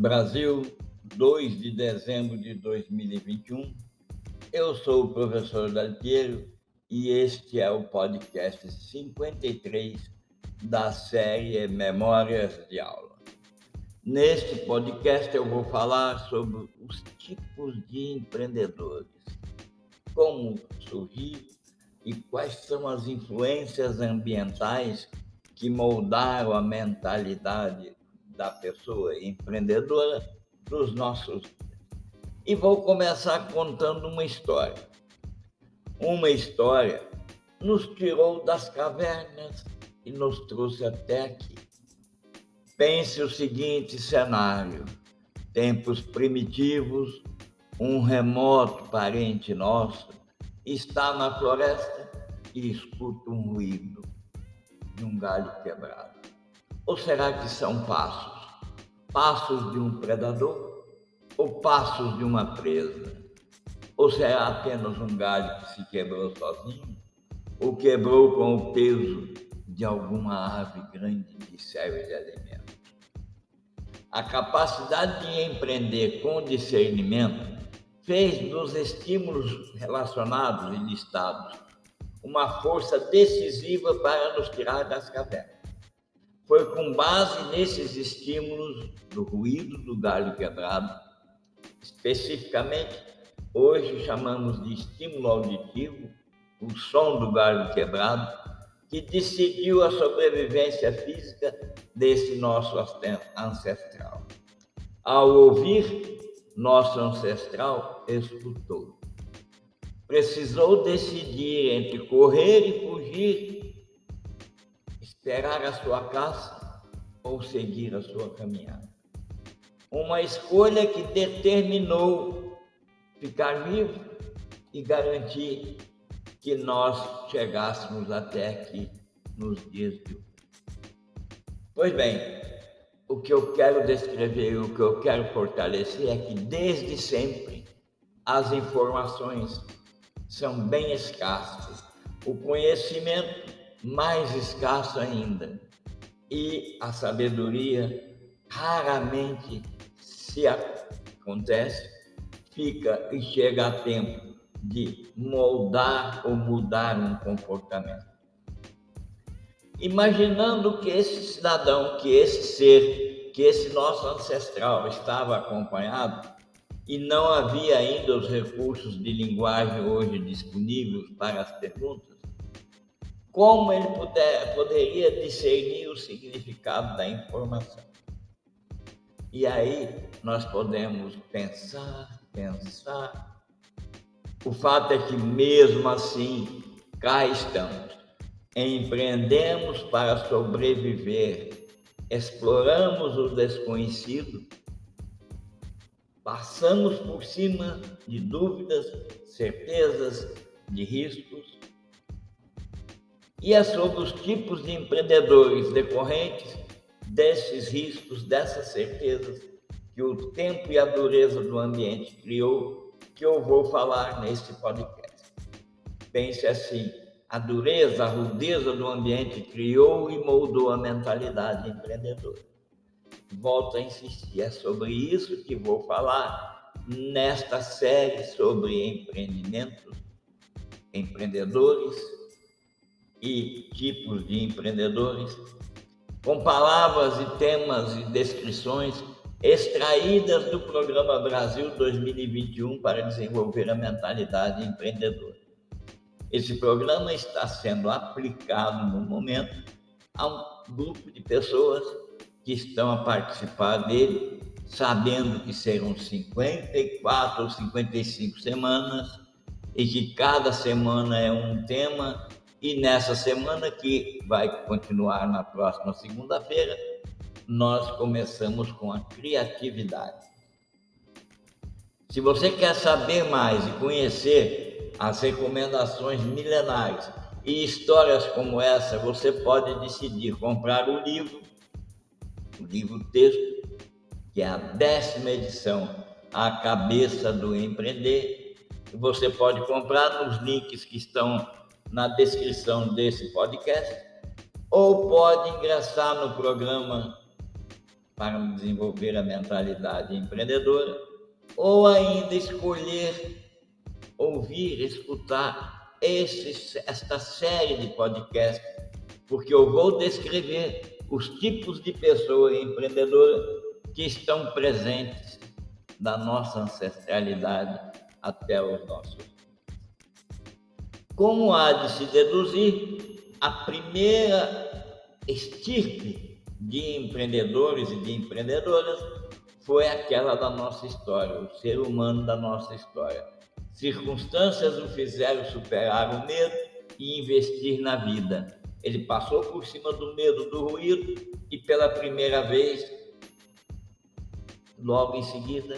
Brasil, 2 de dezembro de 2021. Eu sou o professor Daltiero e este é o podcast 53 da série Memórias de Aula. Neste podcast eu vou falar sobre os tipos de empreendedores, como surgir e quais são as influências ambientais que moldaram a mentalidade da pessoa empreendedora dos nossos. E vou começar contando uma história. Uma história nos tirou das cavernas e nos trouxe até aqui. Pense o seguinte cenário: tempos primitivos, um remoto parente nosso está na floresta e escuta um ruído de um galho quebrado. Ou será que são passos? Passos de um predador ou passos de uma presa? Ou será apenas um galho que se quebrou sozinho? Ou quebrou com o peso de alguma ave grande que serve de alimento? A capacidade de empreender com discernimento fez dos estímulos relacionados e listados uma força decisiva para nos tirar das cavernas. Foi com base nesses estímulos do ruído do galho quebrado, especificamente, hoje chamamos de estímulo auditivo, o som do galho quebrado, que decidiu a sobrevivência física desse nosso ancestral. Ao ouvir, nosso ancestral escutou. Precisou decidir entre correr e fugir esperar a sua caça ou seguir a sua caminhada. Uma escolha que determinou ficar vivo e garantir que nós chegássemos até aqui nos dias de hoje. Pois bem, o que eu quero descrever, o que eu quero fortalecer é que desde sempre as informações são bem escassas. O conhecimento mais escasso ainda. E a sabedoria raramente se acontece, fica e chega a tempo de moldar ou mudar um comportamento. Imaginando que esse cidadão, que esse ser, que esse nosso ancestral estava acompanhado e não havia ainda os recursos de linguagem hoje disponíveis para as perguntas, como ele puder, poderia discernir o significado da informação. E aí nós podemos pensar, pensar. O fato é que mesmo assim, cá estamos. Empreendemos para sobreviver, exploramos o desconhecido, passamos por cima de dúvidas, certezas, de riscos e é sobre os tipos de empreendedores decorrentes desses riscos, dessas certezas que o tempo e a dureza do ambiente criou, que eu vou falar nesse podcast. Pense assim: a dureza, a rudeza do ambiente criou e moldou a mentalidade empreendedora. Volto a insistir, é sobre isso que vou falar nesta série sobre empreendimentos, empreendedores e tipos de empreendedores, com palavras e temas e descrições extraídas do Programa Brasil 2021 para desenvolver a mentalidade empreendedora. Esse programa está sendo aplicado no momento a um grupo de pessoas que estão a participar dele, sabendo que serão 54 ou 55 semanas e que cada semana é um tema e nessa semana, que vai continuar na próxima segunda-feira, nós começamos com a criatividade. Se você quer saber mais e conhecer as recomendações milenares e histórias como essa, você pode decidir comprar o livro, o livro texto, que é a décima edição, A Cabeça do Empreender. Você pode comprar nos links que estão na descrição desse podcast, ou pode ingressar no programa para desenvolver a mentalidade empreendedora, ou ainda escolher ouvir, escutar esse, esta série de podcasts, porque eu vou descrever os tipos de pessoa empreendedora que estão presentes da nossa ancestralidade até os nossos. Como há de se deduzir, a primeira estirpe de empreendedores e de empreendedoras foi aquela da nossa história, o ser humano da nossa história. Circunstâncias o fizeram superar o medo e investir na vida. Ele passou por cima do medo do ruído e pela primeira vez, logo em seguida,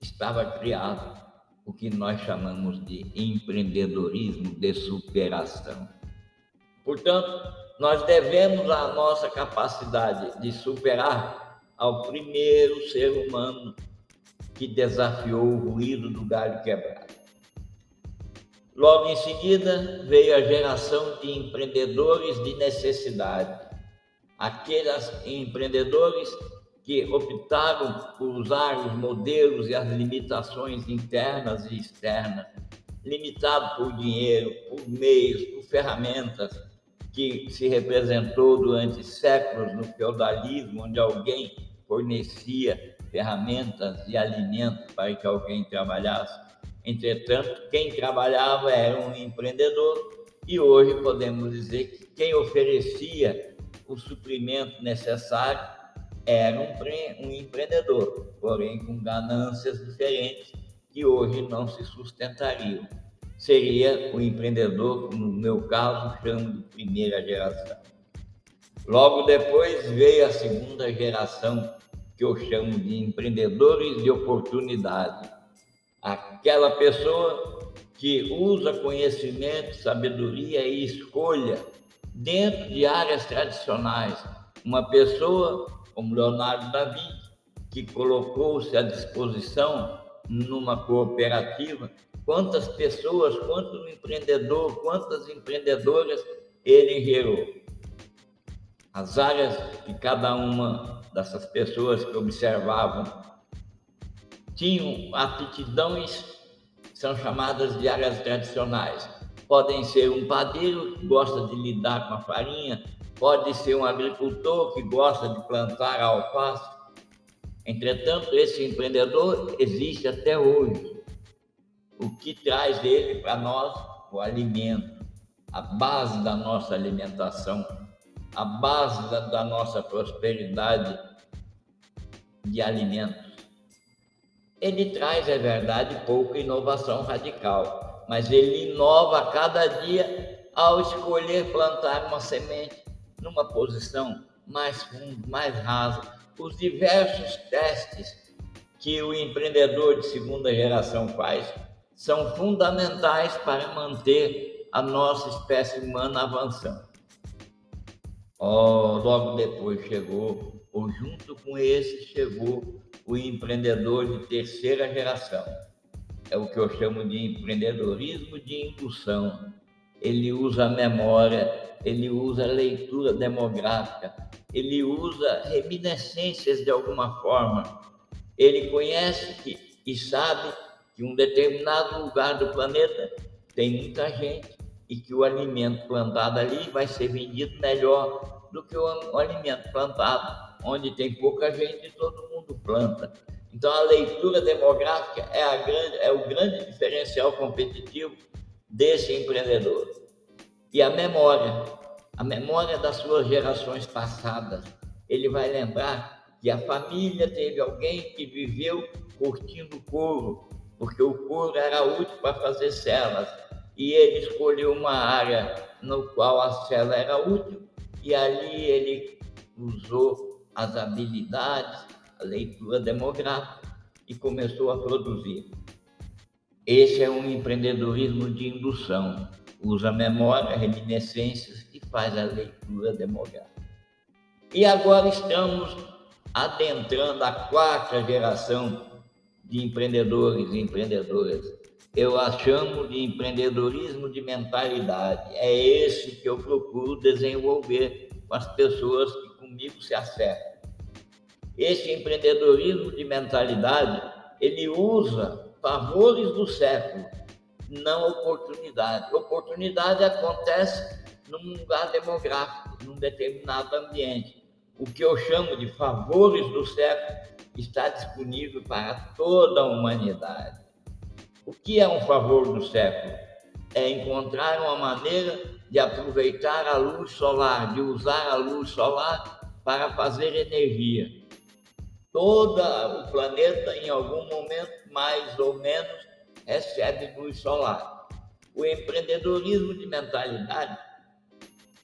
estava criado o que nós chamamos de empreendedorismo de superação. Portanto, nós devemos a nossa capacidade de superar ao primeiro ser humano que desafiou o ruído do galho quebrado. Logo em seguida, veio a geração de empreendedores de necessidade, aqueles empreendedores que optaram por usar os modelos e as limitações internas e externas, limitado por dinheiro, por meios, por ferramentas que se representou durante séculos no feudalismo, onde alguém fornecia ferramentas e alimentos para que alguém trabalhasse. Entretanto, quem trabalhava era um empreendedor e hoje podemos dizer que quem oferecia o suprimento necessário era um, um empreendedor, porém com ganâncias diferentes que hoje não se sustentariam. Seria o empreendedor, no meu caso, chamo de primeira geração. Logo depois veio a segunda geração, que eu chamo de empreendedores de oportunidade aquela pessoa que usa conhecimento, sabedoria e escolha dentro de áreas tradicionais. Uma pessoa como Leonardo da Vinci, que colocou-se à disposição numa cooperativa, quantas pessoas, quanto empreendedor, quantas empreendedoras ele gerou. As áreas que cada uma dessas pessoas que observavam tinham aptidões, são chamadas de áreas tradicionais. Podem ser um padeiro que gosta de lidar com a farinha, pode ser um agricultor que gosta de plantar alface. Entretanto, esse empreendedor existe até hoje. O que traz ele para nós? O alimento, a base da nossa alimentação, a base da, da nossa prosperidade de alimentos. Ele traz, é verdade, pouca inovação radical, mas ele inova a cada dia ao escolher plantar uma semente numa posição mais funda, mais rasa. Os diversos testes que o empreendedor de segunda geração faz são fundamentais para manter a nossa espécie humana avançando. Oh, logo depois chegou, ou junto com esse chegou o empreendedor de terceira geração. É o que eu chamo de empreendedorismo de indução. Ele usa a memória, ele usa a leitura demográfica, ele usa reminiscências de alguma forma. Ele conhece que, e sabe que um determinado lugar do planeta tem muita gente e que o alimento plantado ali vai ser vendido melhor do que o, o alimento plantado onde tem pouca gente e todo mundo planta. Então a leitura demográfica é, grande, é o grande diferencial competitivo desse empreendedor. E a memória, a memória das suas gerações passadas. Ele vai lembrar que a família teve alguém que viveu curtindo couro, porque o couro era útil para fazer celas. E ele escolheu uma área no qual a cela era útil e ali ele usou as habilidades, a leitura demográfica e começou a produzir. Esse é um empreendedorismo de indução. Usa memória, reminiscências e faz a leitura demográfica. E agora estamos adentrando a quarta geração de empreendedores e empreendedoras. Eu a chamo de empreendedorismo de mentalidade. É esse que eu procuro desenvolver com as pessoas que comigo se acerta. Esse empreendedorismo de mentalidade, ele usa favores do século, não oportunidade. Oportunidade acontece num lugar demográfico, num determinado ambiente. O que eu chamo de favores do século está disponível para toda a humanidade. O que é um favor do século? É encontrar uma maneira de aproveitar a luz solar, de usar a luz solar para fazer energia. Todo o planeta, em algum momento, mais ou menos, recebe luz solar. O empreendedorismo de mentalidade,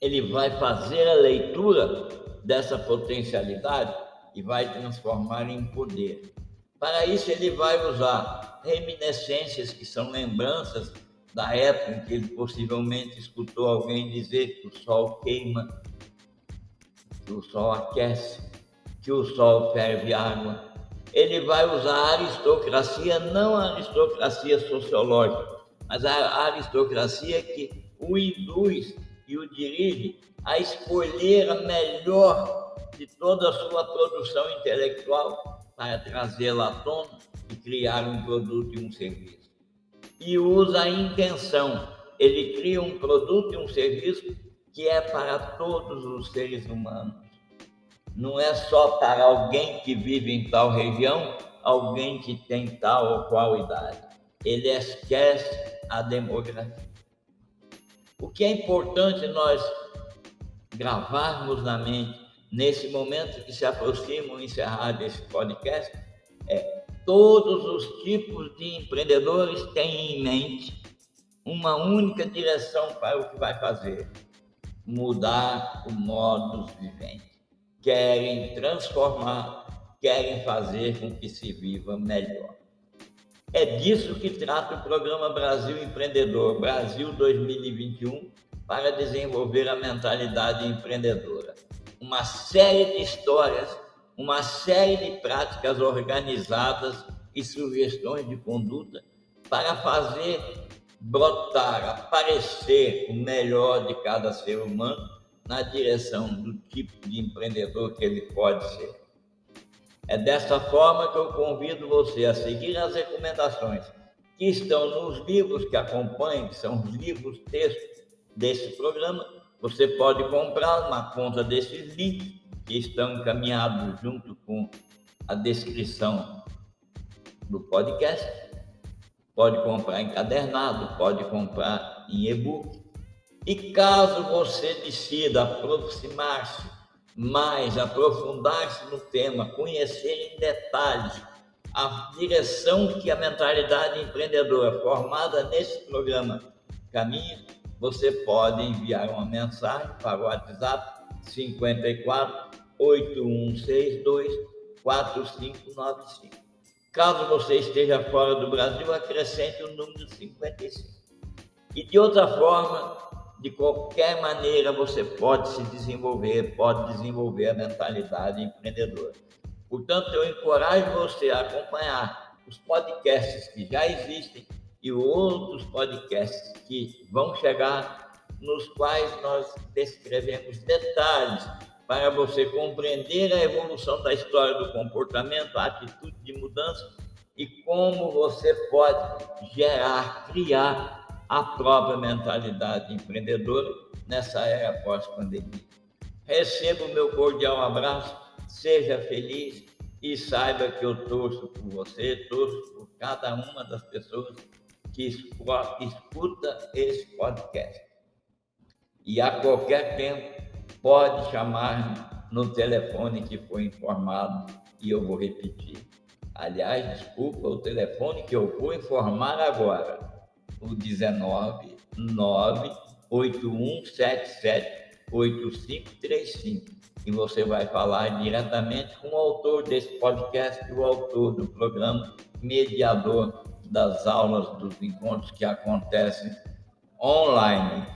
ele vai fazer a leitura dessa potencialidade e vai transformar em poder. Para isso, ele vai usar reminiscências, que são lembranças da época em que ele possivelmente escutou alguém dizer que o sol queima, que o sol aquece, que o sol ferve água. Ele vai usar a aristocracia, não a aristocracia sociológica, mas a aristocracia que o induz e o dirige a escolher a melhor de toda a sua produção intelectual para trazê-la à tona e criar um produto e um serviço e usa a intenção. Ele cria um produto e um serviço que é para todos os seres humanos. Não é só para alguém que vive em tal região, alguém que tem tal ou qual idade. Ele esquece a demografia. O que é importante nós gravarmos na mente nesse momento que se aproxima o encerrar desse podcast é Todos os tipos de empreendedores têm em mente uma única direção para o que vai fazer: mudar o modus vivendi. Querem transformar, querem fazer com que se viva melhor. É disso que trata o programa Brasil Empreendedor, Brasil 2021, para desenvolver a mentalidade empreendedora. Uma série de histórias uma série de práticas organizadas e sugestões de conduta para fazer brotar, aparecer o melhor de cada ser humano na direção do tipo de empreendedor que ele pode ser. É dessa forma que eu convido você a seguir as recomendações que estão nos livros que acompanham, que são os livros textos desse programa. Você pode comprar uma conta desses links que estão encaminhados junto com a descrição do podcast. Pode comprar encadernado, pode comprar em e-book. E caso você decida aproximar-se mais, aprofundar-se no tema, conhecer em detalhes a direção que a mentalidade empreendedora formada nesse programa caminha, você pode enviar uma mensagem para o WhatsApp 54 8162 4595. Caso você esteja fora do Brasil, acrescente o número 55. E de outra forma, de qualquer maneira, você pode se desenvolver, pode desenvolver a mentalidade empreendedora. Portanto, eu encorajo você a acompanhar os podcasts que já existem e outros podcasts que vão chegar, nos quais nós descrevemos detalhes para você compreender a evolução da história do comportamento, a atitude de mudança e como você pode gerar, criar a própria mentalidade empreendedora nessa era pós-pandemia. Receba o meu cordial abraço, seja feliz e saiba que eu torço por você, torço por cada uma das pessoas que escuta esse podcast. E a qualquer tempo pode chamar no telefone que foi informado e eu vou repetir. Aliás, desculpa, o telefone que eu vou informar agora, o 19 98177 8535. E você vai falar diretamente com o autor desse podcast, o autor do programa, mediador das aulas, dos encontros que acontecem online